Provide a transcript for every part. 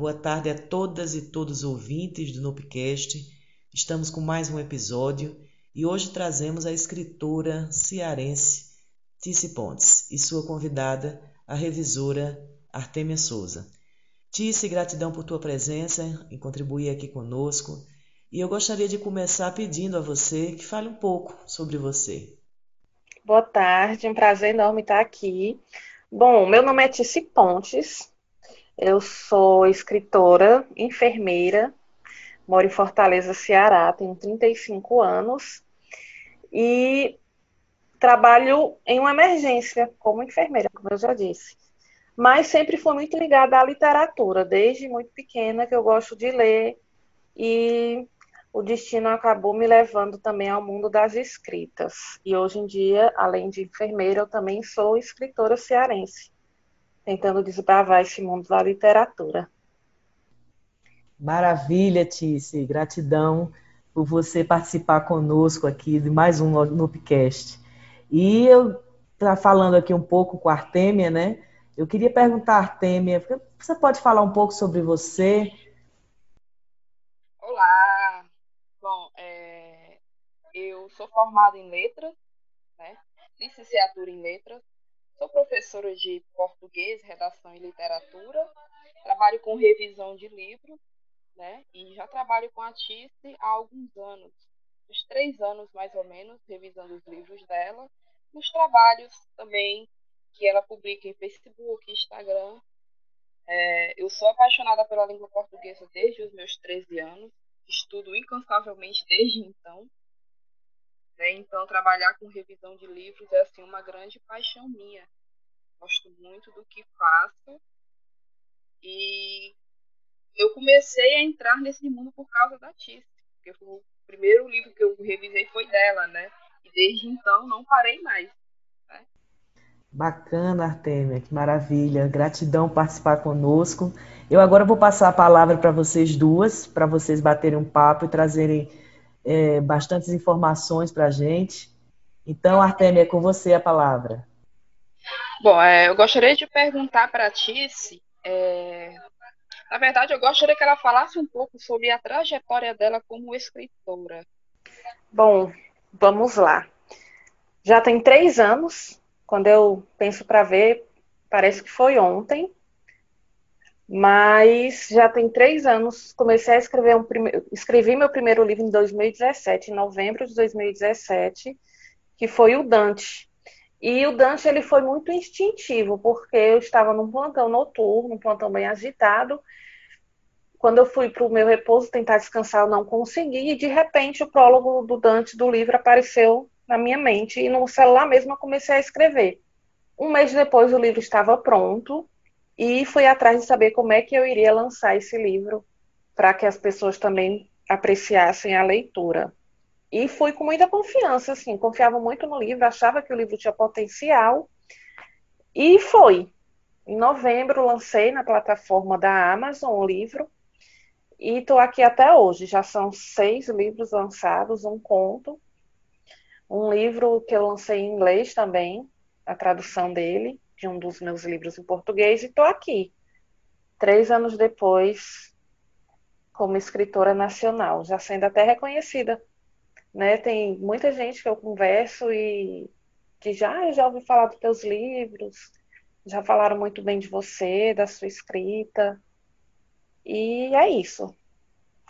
Boa tarde a todas e todos os ouvintes do Nopcast. Estamos com mais um episódio e hoje trazemos a escritora cearense Tice Pontes e sua convidada, a revisora Artemia Souza. Tice, gratidão por tua presença e contribuir aqui conosco. E eu gostaria de começar pedindo a você que fale um pouco sobre você. Boa tarde, um prazer enorme estar aqui. Bom, meu nome é Tice Pontes, eu sou escritora, enfermeira, moro em Fortaleza, Ceará, tenho 35 anos e trabalho em uma emergência como enfermeira, como eu já disse. Mas sempre fui muito ligada à literatura, desde muito pequena que eu gosto de ler e o destino acabou me levando também ao mundo das escritas. E hoje em dia, além de enfermeira, eu também sou escritora cearense tentando desbravar esse mundo da literatura. Maravilha, Tice. Gratidão por você participar conosco aqui de mais um Nupcast. E eu tá falando aqui um pouco com a Artêmia, né? Eu queria perguntar, Artêmia, você pode falar um pouco sobre você? Olá. Bom, é... eu sou formada em letras, né? Licenciatura em letras Sou professora de português, redação e literatura. Trabalho com revisão de livros, né? E já trabalho com a Tice há alguns anos, uns três anos mais ou menos, revisando os livros dela. Nos trabalhos também que ela publica em Facebook, Instagram. É, eu sou apaixonada pela língua portuguesa desde os meus 13 anos. Estudo incansavelmente desde então. Né? Então, trabalhar com revisão de livros é assim uma grande paixão minha. Gosto muito do que faço e eu comecei a entrar nesse mundo por causa da Tice, porque o primeiro livro que eu revisei foi dela, né? E desde então não parei mais. Né? Bacana, Artemia, que maravilha. Gratidão participar conosco. Eu agora vou passar a palavra para vocês duas, para vocês baterem um papo e trazerem é, bastantes informações para a gente. Então, Artemia, é com você a palavra. Bom, é, eu gostaria de perguntar para a Tice, é, na verdade, eu gostaria que ela falasse um pouco sobre a trajetória dela como escritora. Bom, vamos lá. Já tem três anos, quando eu penso para ver, parece que foi ontem, mas já tem três anos, comecei a escrever um primeiro, escrevi meu primeiro livro em 2017, em novembro de 2017, que foi o Dante. E o Dante ele foi muito instintivo, porque eu estava num plantão noturno, um plantão bem agitado. Quando eu fui para o meu repouso tentar descansar, eu não consegui, e de repente o prólogo do Dante do livro apareceu na minha mente, e no celular mesmo eu comecei a escrever. Um mês depois o livro estava pronto, e fui atrás de saber como é que eu iria lançar esse livro para que as pessoas também apreciassem a leitura. E fui com muita confiança, assim, confiava muito no livro, achava que o livro tinha potencial. E foi. Em novembro lancei na plataforma da Amazon o livro e estou aqui até hoje. Já são seis livros lançados, um conto, um livro que eu lancei em inglês também, a tradução dele, de um dos meus livros em português e estou aqui, três anos depois, como escritora nacional, já sendo até reconhecida. Né? Tem muita gente que eu converso e que já, já ouvi falar dos teus livros, já falaram muito bem de você, da sua escrita. E é isso.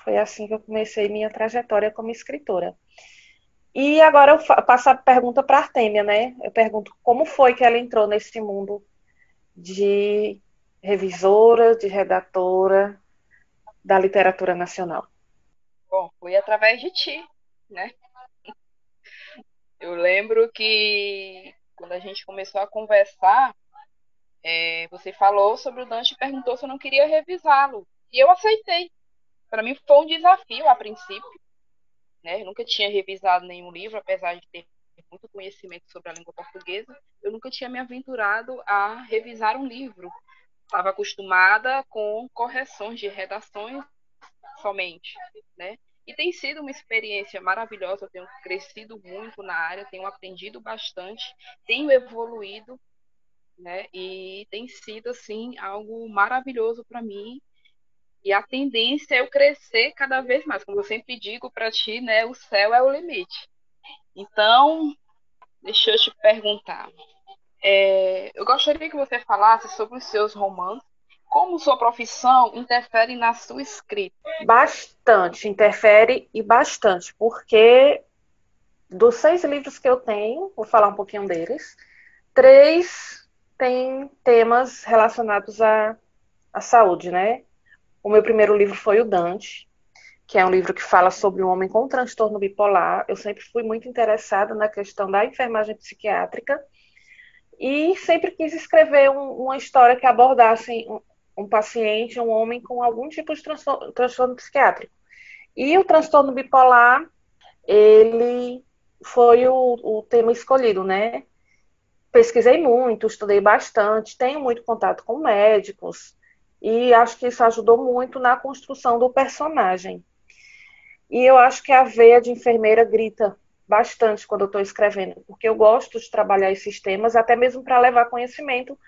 Foi assim que eu comecei minha trajetória como escritora. E agora eu passo a pergunta para a Artêmia, né? Eu pergunto como foi que ela entrou nesse mundo de revisora, de redatora da literatura nacional. Bom, foi através de ti, né? Eu lembro que quando a gente começou a conversar, é, você falou sobre o Dante e perguntou se eu não queria revisá-lo. E eu aceitei. Para mim foi um desafio a princípio né? Eu nunca tinha revisado nenhum livro, apesar de ter muito conhecimento sobre a língua portuguesa, eu nunca tinha me aventurado a revisar um livro. Estava acostumada com correções de redações somente, né? E tem sido uma experiência maravilhosa, eu tenho crescido muito na área, tenho aprendido bastante, tenho evoluído, né? E tem sido assim algo maravilhoso para mim E a tendência é eu crescer cada vez mais. Como eu sempre digo para ti, né, o céu é o limite. Então, deixa eu te perguntar. É, eu gostaria que você falasse sobre os seus romances. Como sua profissão interfere na sua escrita? Bastante, interfere e bastante, porque dos seis livros que eu tenho, vou falar um pouquinho deles, três têm temas relacionados à, à saúde, né? O meu primeiro livro foi o Dante, que é um livro que fala sobre um homem com transtorno bipolar. Eu sempre fui muito interessada na questão da enfermagem psiquiátrica e sempre quis escrever um, uma história que abordasse um, um, paciente, um homem com algum tipo de transtorno, transtorno psiquiátrico. E o transtorno bipolar, ele foi o, o tema escolhido, né? Pesquisei muito, estudei bastante, tenho muito contato com médicos, e acho que isso ajudou muito na construção do personagem. E eu acho que a veia de enfermeira grita bastante quando eu estou escrevendo, porque eu gosto de trabalhar esses temas, até mesmo para levar conhecimento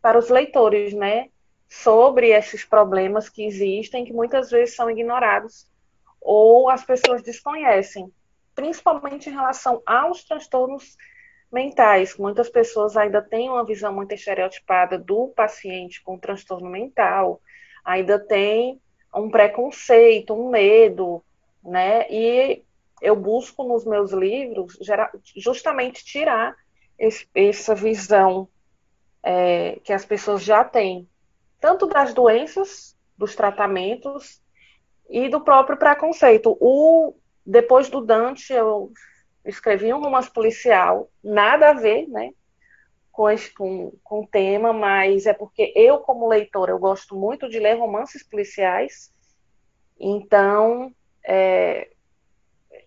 para os leitores, né? Sobre esses problemas que existem, que muitas vezes são ignorados ou as pessoas desconhecem, principalmente em relação aos transtornos mentais. Muitas pessoas ainda têm uma visão muito estereotipada do paciente com transtorno mental, ainda tem um preconceito, um medo, né? E eu busco nos meus livros justamente tirar essa visão é, que as pessoas já têm, tanto das doenças, dos tratamentos e do próprio preconceito. O, depois do Dante, eu escrevi um romance policial, nada a ver, né? Com, esse, com, com o tema, mas é porque eu, como leitora, eu gosto muito de ler romances policiais, então é,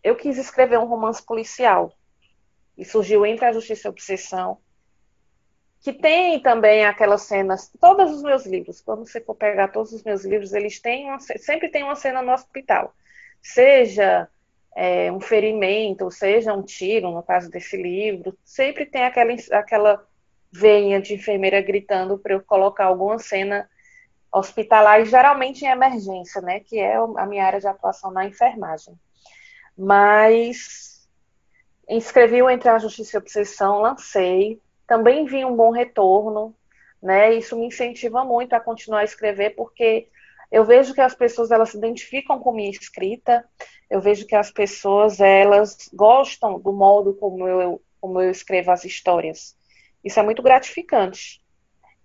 eu quis escrever um romance policial. E surgiu Entre a Justiça e a Obsessão, que tem também aquelas cenas, todos os meus livros, quando você for pegar todos os meus livros, eles têm uma, sempre tem uma cena no hospital. Seja é, um ferimento, seja um tiro, no caso desse livro, sempre tem aquela, aquela veinha de enfermeira gritando para eu colocar alguma cena hospitalar, e geralmente em emergência, né, que é a minha área de atuação na enfermagem. Mas inscrevi o Entre a Justiça e a Obsessão, lancei, também vi um bom retorno, né, isso me incentiva muito a continuar a escrever, porque eu vejo que as pessoas elas se identificam com minha escrita, eu vejo que as pessoas elas gostam do modo como eu, como eu escrevo as histórias. Isso é muito gratificante.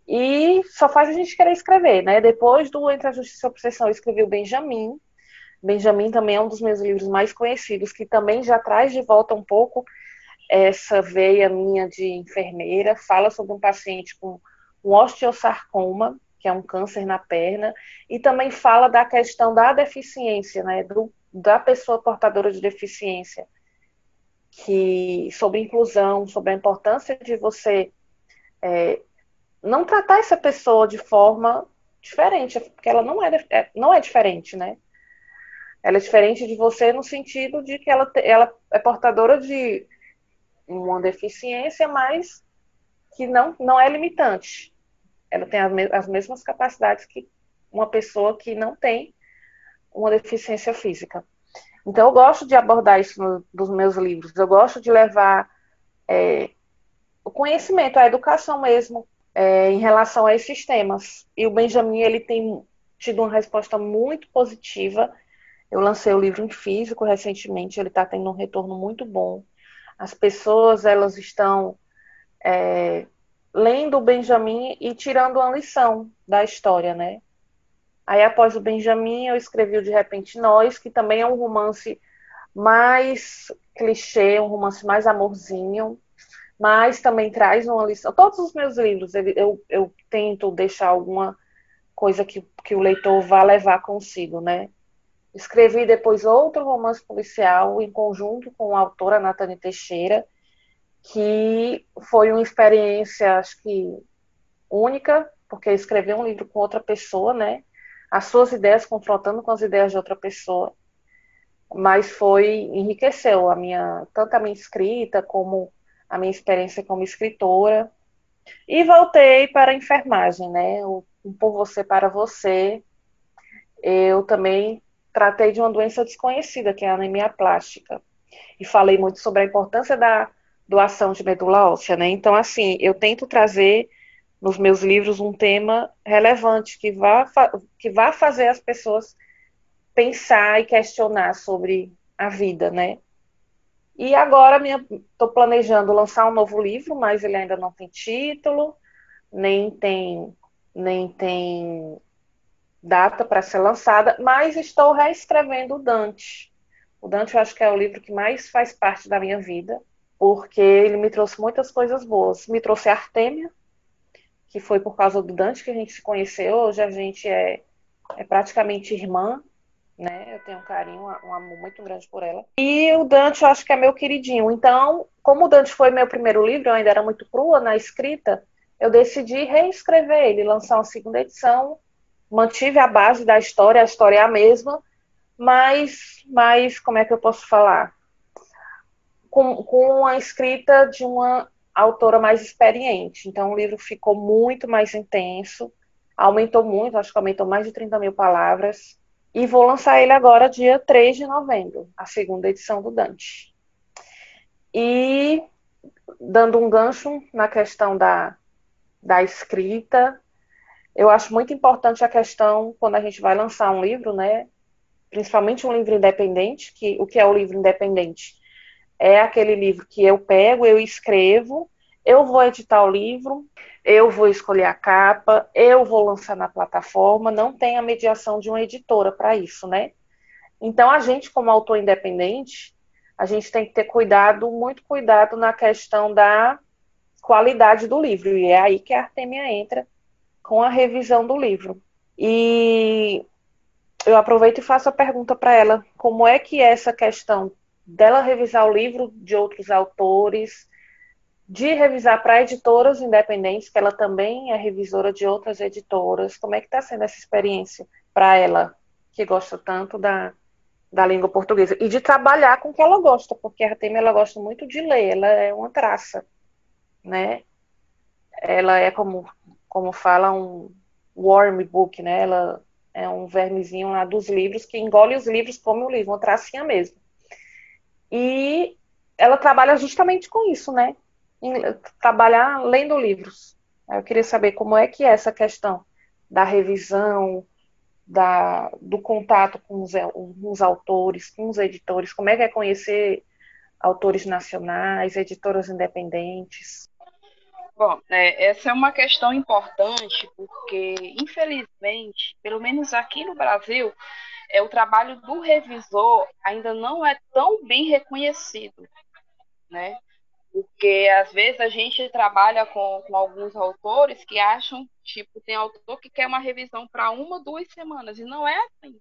E só faz a gente querer escrever, né? Depois do Entre a Justiça e a Obsessão, eu escrevi o Benjamin. Benjamin também é um dos meus livros mais conhecidos, que também já traz de volta um pouco essa veia minha de enfermeira. Fala sobre um paciente com um osteosarcoma, que é um câncer na perna, e também fala da questão da deficiência, né? Do, da pessoa portadora de deficiência, que sobre inclusão, sobre a importância de você é, não tratar essa pessoa de forma diferente, porque ela não é, é, não é diferente, né? Ela é diferente de você no sentido de que ela, ela é portadora de uma deficiência, mas que não, não é limitante. Ela tem as, as mesmas capacidades que uma pessoa que não tem uma deficiência física. Então, eu gosto de abordar isso no, nos meus livros. Eu gosto de levar é, o conhecimento, a educação mesmo, é, em relação a esses temas. E o Benjamin ele tem tido uma resposta muito positiva. Eu lancei o livro em físico recentemente, ele está tendo um retorno muito bom. As pessoas elas estão é, lendo o Benjamin e tirando uma lição da história, né? Aí após o Benjamin eu escrevi o De Repente Nós, que também é um romance mais clichê, um romance mais amorzinho, mas também traz uma lição. Todos os meus livros, eu, eu tento deixar alguma coisa que, que o leitor vá levar consigo, né? Escrevi depois outro romance policial em conjunto com a autora Natane Teixeira, que foi uma experiência, acho que única, porque escrevi um livro com outra pessoa, né? As suas ideias confrontando com as ideias de outra pessoa. Mas foi, enriqueceu a minha, tanto a minha escrita como a minha experiência como escritora. E voltei para a enfermagem, né? O Um Por Você para Você. eu também tratei de uma doença desconhecida, que é a anemia plástica. E falei muito sobre a importância da doação de medula óssea, né? Então, assim, eu tento trazer nos meus livros um tema relevante que vá, que vá fazer as pessoas pensar e questionar sobre a vida, né? E agora estou planejando lançar um novo livro, mas ele ainda não tem título, nem tem nem tem data para ser lançada, mas estou reescrevendo o Dante. O Dante eu acho que é o livro que mais faz parte da minha vida, porque ele me trouxe muitas coisas boas. Me trouxe Artêmia, que foi por causa do Dante que a gente se conheceu. Hoje a gente é, é praticamente irmã né? Eu tenho um carinho, um amor muito grande por ela. E o Dante, eu acho que é meu queridinho. Então, como o Dante foi meu primeiro livro, eu ainda era muito crua na escrita, eu decidi reescrever ele, lançar uma segunda edição. Mantive a base da história, a história é a mesma, mas, mas como é que eu posso falar? Com, com a escrita de uma autora mais experiente. Então, o livro ficou muito mais intenso, aumentou muito, acho que aumentou mais de 30 mil palavras e vou lançar ele agora, dia 3 de novembro, a segunda edição do Dante. E dando um gancho na questão da, da escrita, eu acho muito importante a questão, quando a gente vai lançar um livro, né? Principalmente um livro independente, que o que é o livro independente? É aquele livro que eu pego, eu escrevo, eu vou editar o livro, eu vou escolher a capa, eu vou lançar na plataforma, não tem a mediação de uma editora para isso, né? Então, a gente, como autor independente, a gente tem que ter cuidado, muito cuidado na questão da qualidade do livro, e é aí que a Artemia entra com a revisão do livro. E eu aproveito e faço a pergunta para ela: como é que é essa questão dela revisar o livro de outros autores, de revisar para editoras independentes, que ela também é revisora de outras editoras. Como é que está sendo essa experiência para ela, que gosta tanto da, da língua portuguesa? E de trabalhar com o que ela gosta, porque a Artemia ela gosta muito de ler, ela é uma traça, né? Ela é como, como fala um worm book, né? Ela é um vermezinho lá dos livros que engole os livros como o livro, uma tracinha mesmo. E ela trabalha justamente com isso, né? trabalhar lendo livros. Eu queria saber como é que é essa questão da revisão, da, do contato com os, com os autores, com os editores, como é que é conhecer autores nacionais, editoras independentes? Bom, é, essa é uma questão importante porque, infelizmente, pelo menos aqui no Brasil, é, o trabalho do revisor ainda não é tão bem reconhecido, né? Porque às vezes a gente trabalha com, com alguns autores que acham, tipo, tem autor que quer uma revisão para uma, duas semanas, e não é assim.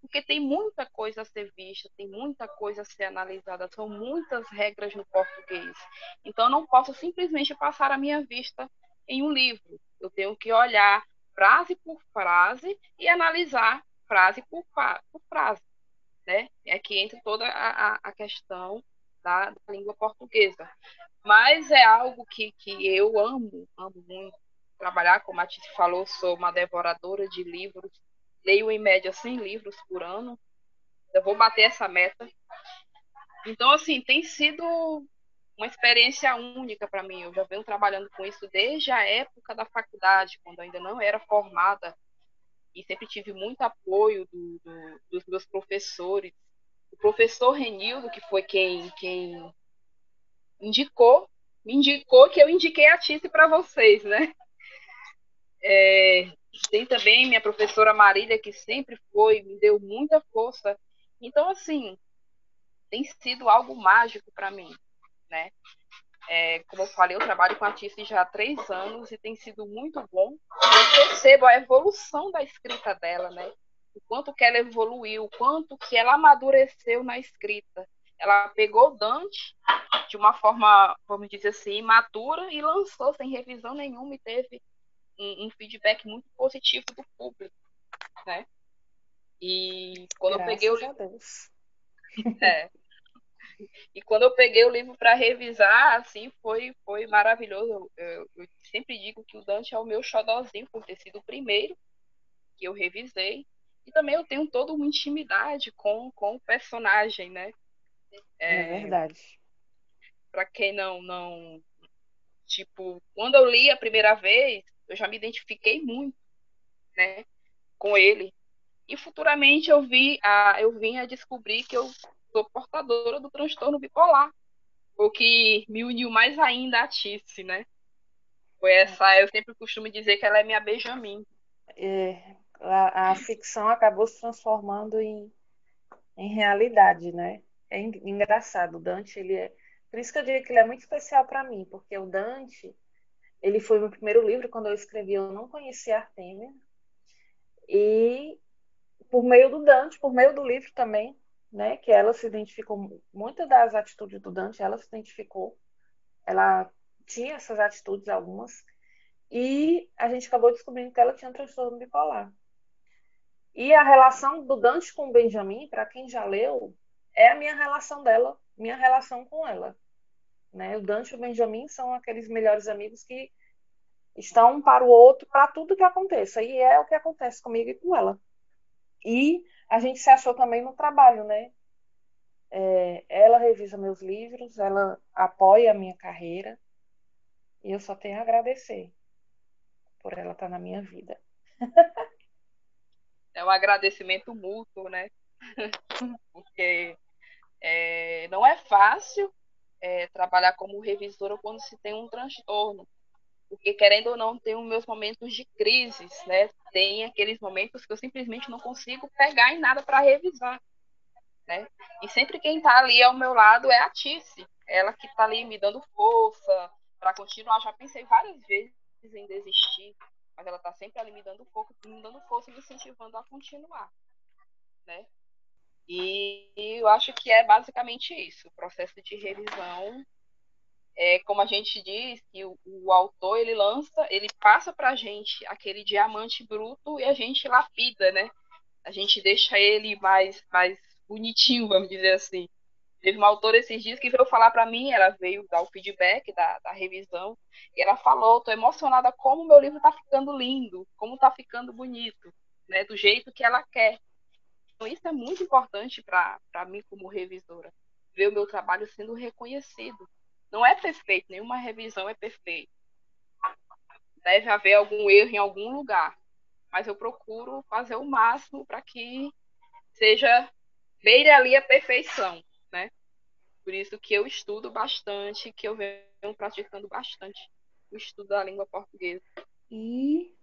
Porque tem muita coisa a ser vista, tem muita coisa a ser analisada, são muitas regras no português. Então, eu não posso simplesmente passar a minha vista em um livro. Eu tenho que olhar frase por frase e analisar frase por, por frase. Né? É que entra toda a, a questão da, da língua portuguesa. Mas é algo que, que eu amo, amo muito trabalhar, como a Titi falou, sou uma devoradora de livros, leio em média 100 livros por ano, eu vou bater essa meta. Então, assim, tem sido uma experiência única para mim. Eu já venho trabalhando com isso desde a época da faculdade, quando ainda não era formada, e sempre tive muito apoio do, do, dos meus professores o professor Renildo, que foi quem, quem indicou, me indicou que eu indiquei a Tice para vocês, né? É, tem também minha professora Marília, que sempre foi, me deu muita força. Então, assim, tem sido algo mágico para mim, né? É, como eu falei, eu trabalho com a Tice já há três anos e tem sido muito bom. Eu percebo a evolução da escrita dela, né? o quanto que ela evoluiu, o quanto que ela amadureceu na escrita. Ela pegou Dante de uma forma, vamos dizer assim, imatura e lançou sem revisão nenhuma e teve um, um feedback muito positivo do público, né? E quando Graças eu peguei o livro, é. E quando eu peguei o livro para revisar, assim, foi foi maravilhoso. Eu, eu, sempre digo que o Dante é o meu xodózinho por ter sido o primeiro que eu revisei E também eu tenho toda uma intimidade com, com o personagem, né? É, é verdade. Para quem não, não. Tipo, quando eu li a primeira vez, eu já me identifiquei muito, né? Com ele. E futuramente eu vi a, eu vim a descobrir que eu sou portadora do transtorno bipolar. O que me uniu mais ainda a Tice, né? Foi essa, eu sempre costumo dizer que ela é minha Benjamin. É, a, a ficção acabou se transformando em, em realidade, né? É engraçado, o Dante, ele é... Por isso que eu digo que ele é muito especial para mim, porque o Dante, ele foi meu primeiro livro, quando eu escrevi, eu não conhecia Artemia, e por meio do Dante, por meio do livro também, né, que ela se identificou, muitas das atitudes do Dante, ela se identificou, ela tinha essas atitudes algumas, e a gente acabou descobrindo que ela tinha um transtorno bipolar. E a relação do Dante com o Benjamin, para quem já leu, é a minha relação dela, minha relação com ela. Né? O Dante e o Benjamin são aqueles melhores amigos que estão um para o outro para tudo que aconteça. E é o que acontece comigo e com ela. E a gente se achou também no trabalho, né? É, ela revisa meus livros, ela apoia a minha carreira. E eu só tenho a agradecer por ela estar na minha vida. é um agradecimento mútuo, né? Porque é, não é fácil é, trabalhar como revisora quando se tem um transtorno porque querendo ou não os meus momentos de crises, né? Tem aqueles momentos que eu simplesmente não consigo pegar em nada para revisar, né? E sempre quem está ali ao meu lado é a Tice, ela que está ali me dando força para continuar. Já pensei várias vezes em desistir, mas ela está sempre ali me dando força, me dando força e me incentivando a continuar, né? E eu acho que é basicamente isso, o processo de revisão é, como a gente diz, que o, o, autor ele lança, ele passa para a gente aquele diamante bruto e a gente lapida, né? A gente deixa ele mais, mais bonitinho, vamos dizer assim. Teve uma autora esses dias que veio falar para mim, ela veio dar o feedback da, da revisão, e ela falou: tô emocionada como meu livro está ficando lindo, como está ficando bonito, né? Do jeito que ela quer. Então, isso é muito importante para mim, como revisora, ver o meu trabalho sendo reconhecido não é perfeito, nenhuma revisão é perfeita. Deve haver algum erro em algum lugar, mas eu procuro fazer o máximo para que seja beire ali a perfeição, né? Por isso que eu estudo bastante, que eu venho praticando bastante o estudo da língua portuguesa. E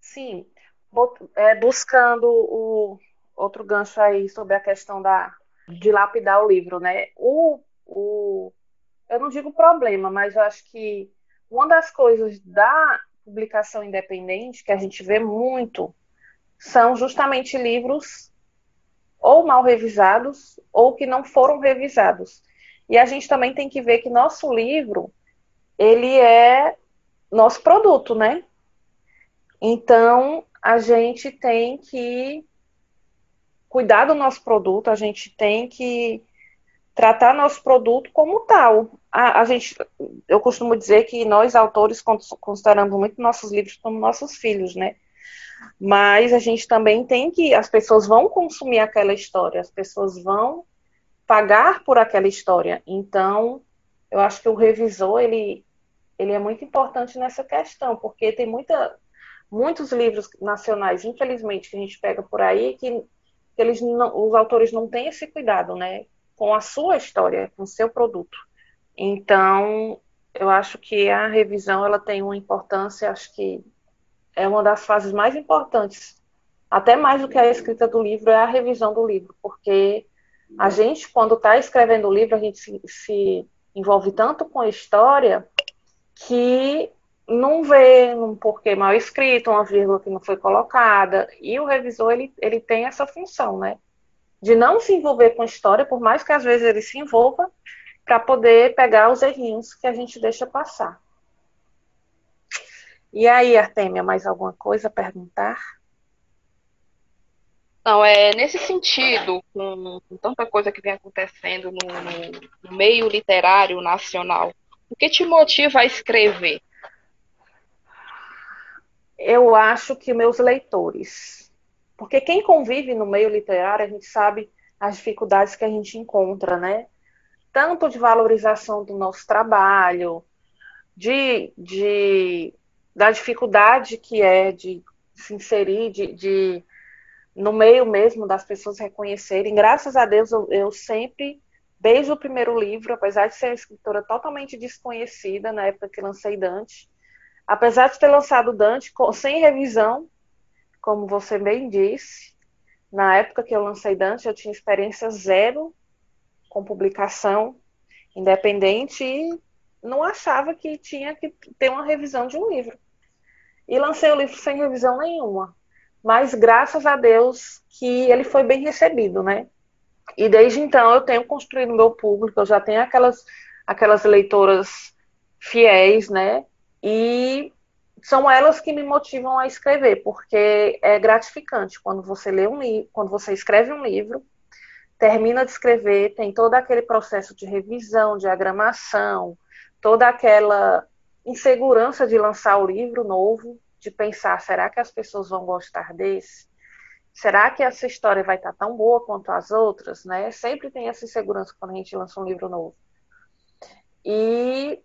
sim, é, buscando o outro gancho aí sobre a questão da de lapidar o livro, né? O, o eu não digo problema, mas eu acho que uma das coisas da publicação independente que a gente vê muito são justamente livros ou mal revisados ou que não foram revisados. E a gente também tem que ver que nosso livro, ele é nosso produto, né? Então, a gente tem que cuidar do nosso produto, a gente tem que tratar nosso produto como tal. A, a, gente, eu costumo dizer que nós, autores, consideramos muito nossos livros como nossos filhos, né? Mas a gente também tem que, as pessoas vão consumir aquela história, as pessoas vão pagar por aquela história. Então, eu acho que o revisor, ele, ele é muito importante nessa questão, porque tem muita, muitos livros nacionais, infelizmente, que a gente pega por aí, que, que eles não, os autores não têm esse cuidado, né? Com a sua história, com o seu produto. Então, eu acho que a revisão ela tem uma importância, acho que é uma das fases mais importantes, até mais do que a escrita do livro, é a revisão do livro, porque a gente, quando está escrevendo o livro, a gente se, se, envolve tanto com a história que não vê um porquê mal escrito, uma vírgula que não foi colocada, e o revisor ele, ele tem essa função, né? De não se envolver com a história, por mais que às vezes ele se envolva, para poder pegar os errinhos que a gente deixa passar. E aí, Artemia, mais alguma coisa a perguntar? Não, é nesse sentido, com, com tanta coisa que vem acontecendo no, no, no meio literário nacional, o que te motiva a escrever? Eu acho que meus leitores Porque quem convive no meio literário, a gente sabe as dificuldades que a gente encontra, né? Tanto de valorização do nosso trabalho, de, de da dificuldade que é de se inserir, de, de no meio mesmo das pessoas reconhecerem. Graças a Deus, eu, eu sempre, desde o primeiro livro, apesar de ser uma escritora totalmente desconhecida na época que lancei Dante, apesar de ter lançado Dante sem revisão, como você bem disse, na época que eu lancei Dante, eu tinha experiência zero com publicação independente e não achava que tinha que ter uma revisão de um livro. E lancei o livro sem revisão nenhuma. Mas graças a Deus que ele foi bem recebido, né? E desde então eu tenho construído meu público, eu já tenho aquelas, aquelas leitoras fiéis, né? E são elas que me motivam a escrever, porque é gratificante quando você lê um livro, quando você escreve um livro, termina de escrever, tem todo aquele processo de revisão, diagramação, toda aquela insegurança de lançar o livro novo, de pensar, será que as pessoas vão gostar desse? Será que essa história vai estar tão boa quanto as outras, né? Sempre tem essa insegurança quando a gente lança um livro novo. E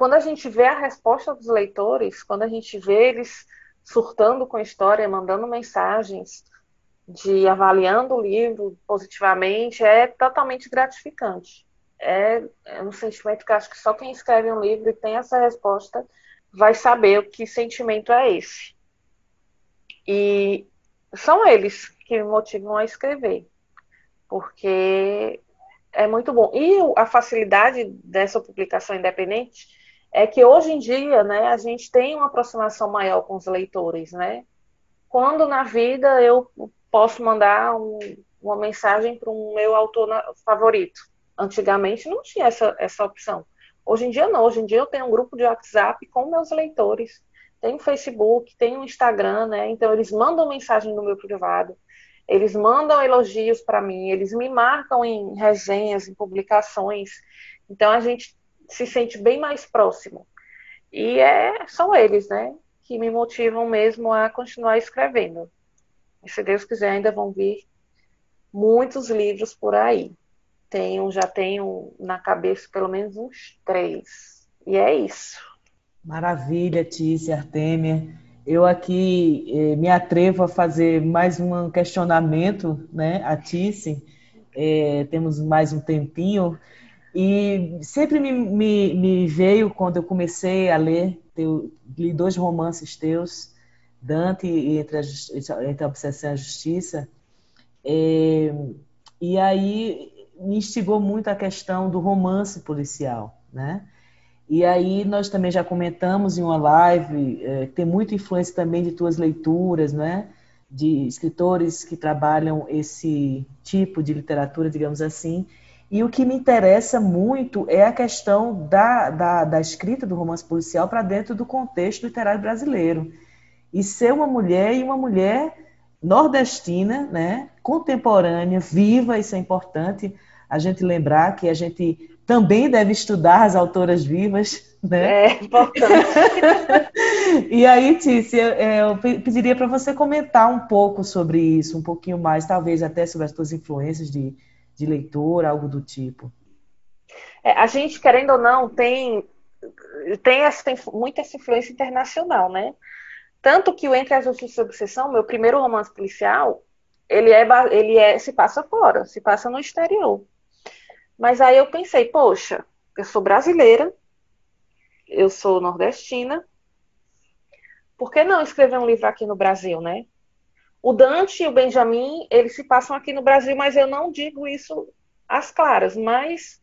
quando a gente vê a resposta dos leitores, quando a gente vê eles surtando com a história, mandando mensagens, de avaliando o livro positivamente, é totalmente gratificante. É, é um sentimento que acho que só quem escreve um livro e tem essa resposta vai saber o que sentimento é esse. E são eles que me motivam a escrever, porque é muito bom. E a facilidade dessa publicação independente é que hoje em dia, né, a gente tem uma aproximação maior com os leitores, né? Quando na vida eu posso mandar um, uma mensagem para um meu autor favorito. Antigamente não tinha essa, essa opção. Hoje em dia não. Hoje em dia eu tenho um grupo de WhatsApp com meus leitores. Tem o Facebook, tem o Instagram, né? Então eles mandam mensagem no meu privado. Eles mandam elogios para mim, eles me marcam em resenhas, em publicações. Então a gente se sente bem mais próximo. E é, são eles, né, que me motivam mesmo a continuar escrevendo. E se Deus quiser, ainda vão vir muitos livros por aí. Tenho, já tenho na cabeça pelo menos uns três. E é isso. Maravilha, Tícia, Artêmia. Eu aqui eh, me atrevo a fazer mais um questionamento, né, a Tícia. Eh, temos mais um tempinho e sempre me, me, me, veio, quando eu comecei a ler, eu li dois romances teus, Dante e Entre a, Entre a Obsessão e a Justiça, é, e aí me instigou muito a questão do romance policial, né? E aí nós também já comentamos em uma live, é, tem muita influência também de tuas leituras, né? De escritores que trabalham esse tipo de literatura, digamos assim, e o que me interessa muito é a questão da, da, da escrita do romance policial para dentro do contexto literário brasileiro. E ser uma mulher e uma mulher nordestina, né, contemporânea, viva, isso é importante a gente lembrar que a gente também deve estudar as autoras vivas, né? É importante. e aí, Tícia, eu pediria para você comentar um pouco sobre isso, um pouquinho mais, talvez até sobre as suas influências de, de leitor, algo do tipo? É, a gente, querendo ou não, tem, tem, essa, tem muita essa influência internacional, né? Tanto que o Entre a Justiça e a Obsessão, meu primeiro romance policial, ele, é, ele é, se passa fora, se passa no exterior. Mas aí eu pensei, poxa, eu sou brasileira, eu sou nordestina, por que não escrever um livro aqui no Brasil, né? O Dante e o Benjamin, eles se passam aqui no Brasil, mas eu não digo isso às claras, mas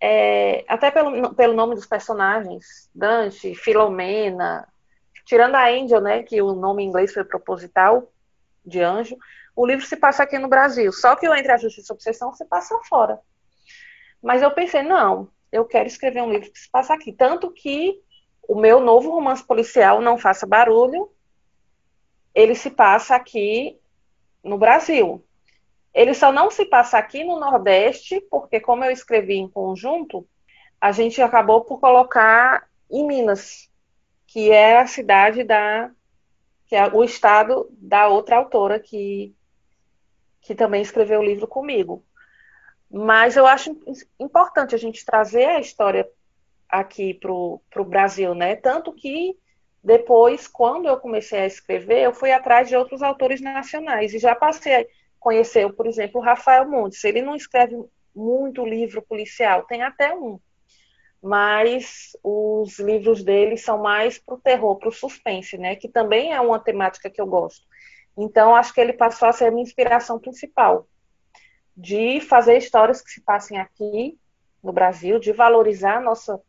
é, até pelo, pelo nome dos personagens, Dante, Filomena, tirando a Angel, né, que o nome em inglês foi proposital, de anjo, o livro se passa aqui no Brasil, só que o Entre a Justiça e a Obsessão se passa fora. Mas eu pensei, não, eu quero escrever um livro que se passa aqui, tanto que o meu novo romance policial, Não Faça Barulho, ele se passa aqui no Brasil. Ele só não se passa aqui no Nordeste, porque como eu escrevi em conjunto, a gente acabou por colocar em Minas, que é a cidade da que é o estado da outra autora que, que também escreveu o livro comigo. Mas eu acho importante a gente trazer a história aqui para o Brasil, né? Tanto que depois, quando eu comecei a escrever, eu fui atrás de outros autores nacionais e já passei a conhecer, por exemplo, o Rafael Montes. Ele não escreve muito livro policial, tem até um, mas os livros dele são mais para o terror, para o suspense, né? Que também é uma temática que eu gosto. Então, acho que ele passou a ser a minha inspiração principal de fazer histórias que se passem aqui no Brasil, de valorizar a nossa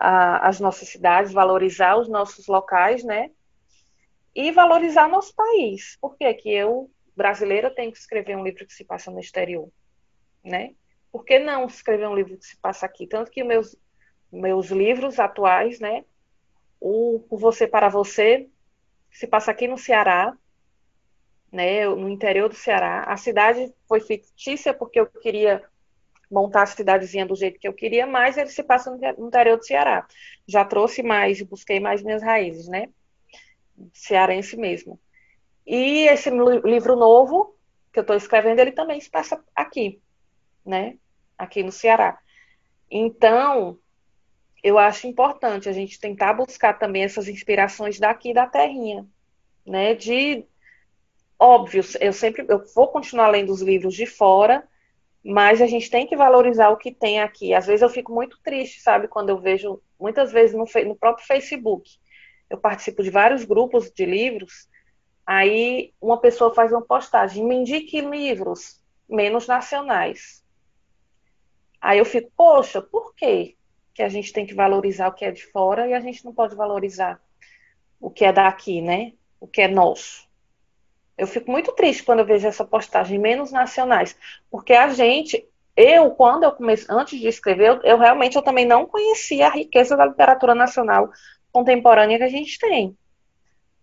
a, as nossas cidades, valorizar os nossos locais, né? E valorizar nosso país. Por que que eu, brasileira, tenho que escrever um livro que se passa no exterior, né? Por que não escrever um livro que se passa aqui? Tanto que meus, meus livros atuais, né? O Você para Você se passa aqui no Ceará, né? No interior do Ceará. A cidade foi fictícia porque eu queria montar a cidadezinha do jeito que eu queria, mas ele se passa no interior do Ceará. Já trouxe mais, busquei mais minhas raízes, né? Cearense mesmo. E esse livro novo que eu estou escrevendo, ele também se passa aqui, né? Aqui no Ceará. Então, eu acho importante a gente tentar buscar também essas inspirações daqui da terrinha, né? De óbvio, eu sempre eu vou continuar lendo os livros de fora, mas a gente tem que valorizar o que tem aqui. Às vezes eu fico muito triste, sabe, quando eu vejo, muitas vezes no, no próprio Facebook, eu participo de vários grupos de livros, aí uma pessoa faz uma postagem, me indique livros menos nacionais. Aí eu fico, poxa, por quê que a gente tem que valorizar o que é de fora e a gente não pode valorizar o que é daqui, né? O que é nosso. Eu fico muito triste quando eu vejo essa postagem, menos nacionais, porque a gente, eu, quando eu comecei, antes de escrever, eu, eu realmente eu também não conhecia a riqueza da literatura nacional contemporânea que a gente tem.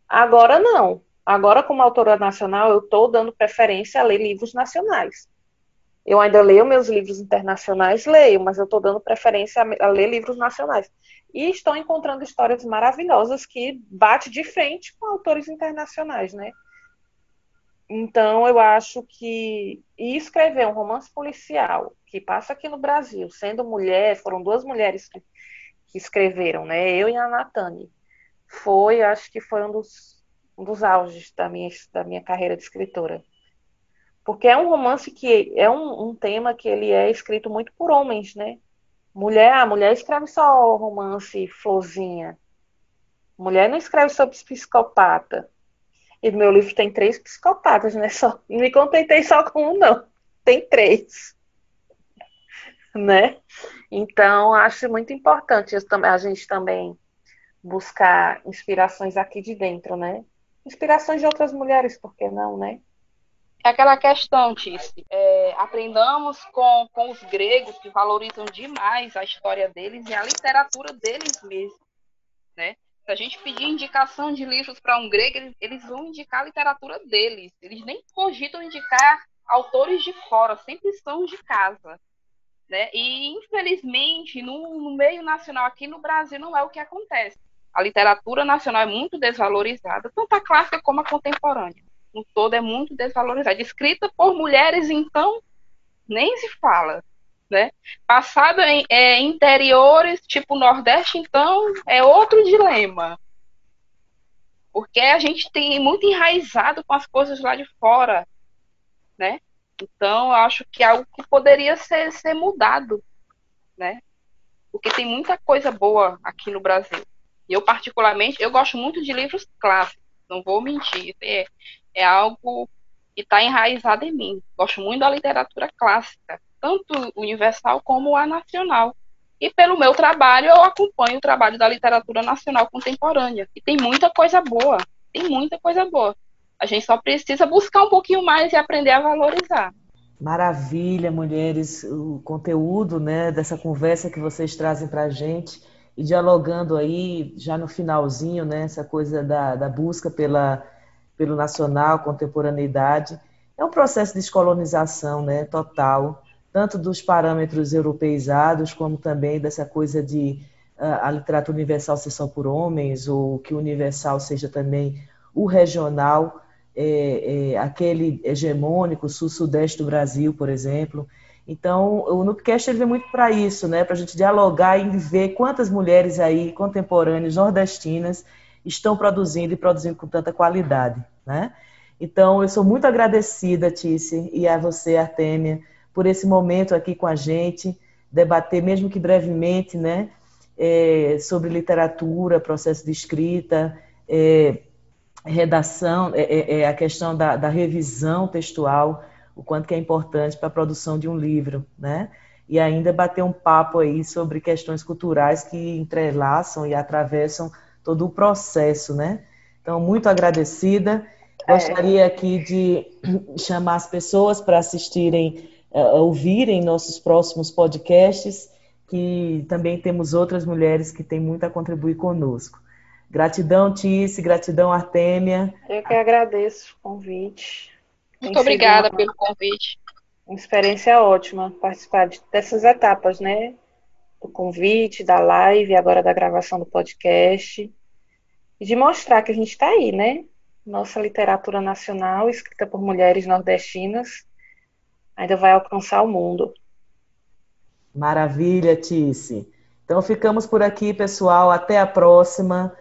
Agora não. Agora, como autora nacional, eu estou dando preferência a ler livros nacionais. Eu ainda leio meus livros internacionais, leio, mas eu estou dando preferência a, ler livros nacionais. E estou encontrando histórias maravilhosas que bate de frente com autores internacionais, né? Então, eu acho que escrever um romance policial que passa aqui no Brasil, sendo mulher, foram duas mulheres que, que escreveram, né? Eu e a Natane. Foi, acho que foi um dos, um dos auges da minha, da minha carreira de escritora. Porque é um romance que é um, um tema que ele é escrito muito por homens, né? Mulher, a mulher escreve só romance florzinha. Mulher não escreve sobre psicopata. E no meu livro tem três psicopatas, né? Só, não me contentei só com um, não. Tem três. Né? Então, acho muito importante a gente também buscar inspirações aqui de dentro, né? Inspirações de outras mulheres, por que não, né? É aquela questão, Tice. É, aprendamos com, com os gregos que valorizam demais a história deles e a literatura deles mesmos, né? Se a gente pedir indicação de livros para um grego, eles, eles, vão indicar a literatura deles. Eles nem cogitam indicar autores de fora, sempre são de casa. Né? E, infelizmente, no, no meio nacional aqui no Brasil não é o que acontece. A literatura nacional é muito desvalorizada, tanto a clássica como a contemporânea. No todo é muito desvalorizada. Escrita por mulheres, então, nem se fala né? Passado em é, interiores, tipo Nordeste, então, é outro dilema. Porque a gente tem muito enraizado com as coisas lá de fora, né? Então, acho que é algo que poderia ser, ser mudado, né? Porque tem muita coisa boa aqui no Brasil. Eu, particularmente, eu gosto muito de livros clássicos, não vou mentir. É, é algo que está enraizado em mim. Gosto muito da literatura clássica tanto universal como a nacional. E pelo meu trabalho, eu acompanho o trabalho da literatura nacional contemporânea. E tem muita coisa boa, tem muita coisa boa. A gente só precisa buscar um pouquinho mais e aprender a valorizar. Maravilha, mulheres, o conteúdo né, dessa conversa que vocês trazem para a gente e dialogando aí já no finalzinho, né, essa coisa da, da busca pela, pelo nacional, contemporaneidade. É um processo de descolonização né, total tanto dos parâmetros europeizados, como também dessa coisa de uh, a literatura universal ser só por homens, ou que o universal seja também o regional, é, é, aquele hegemônico, sul-sudeste do Brasil, por exemplo. Então, o Nupcast ele vem muito para isso, né? para a gente dialogar e ver quantas mulheres aí contemporâneas nordestinas estão produzindo e produzindo com tanta qualidade. Né? Então, eu sou muito agradecida, Tícia, e a você, Artêmia, por esse momento aqui com a gente, debater, mesmo que brevemente, né, é, sobre literatura, processo de escrita, é, redação, é, é, é a questão da, da, revisão textual, o quanto que é importante para a produção de um livro, né? E ainda bater um papo aí sobre questões culturais que entrelaçam e atravessam todo o processo, né? Então, muito agradecida. É. Gostaria aqui de chamar as pessoas para assistirem, ouvirem nossos próximos podcasts, que também temos outras mulheres que têm muito a contribuir conosco. Gratidão, Tice, gratidão, Artêmia. Eu que agradeço o convite. Muito obrigada uma, pelo convite. Uma experiência ótima participar dessas etapas, né? Do convite, da live, agora da gravação do podcast. E de mostrar que a gente está aí, né? Nossa literatura nacional, escrita por mulheres nordestinas, ainda vai alcançar o mundo. Maravilha, Tice. Então ficamos por aqui, pessoal. Até a próxima.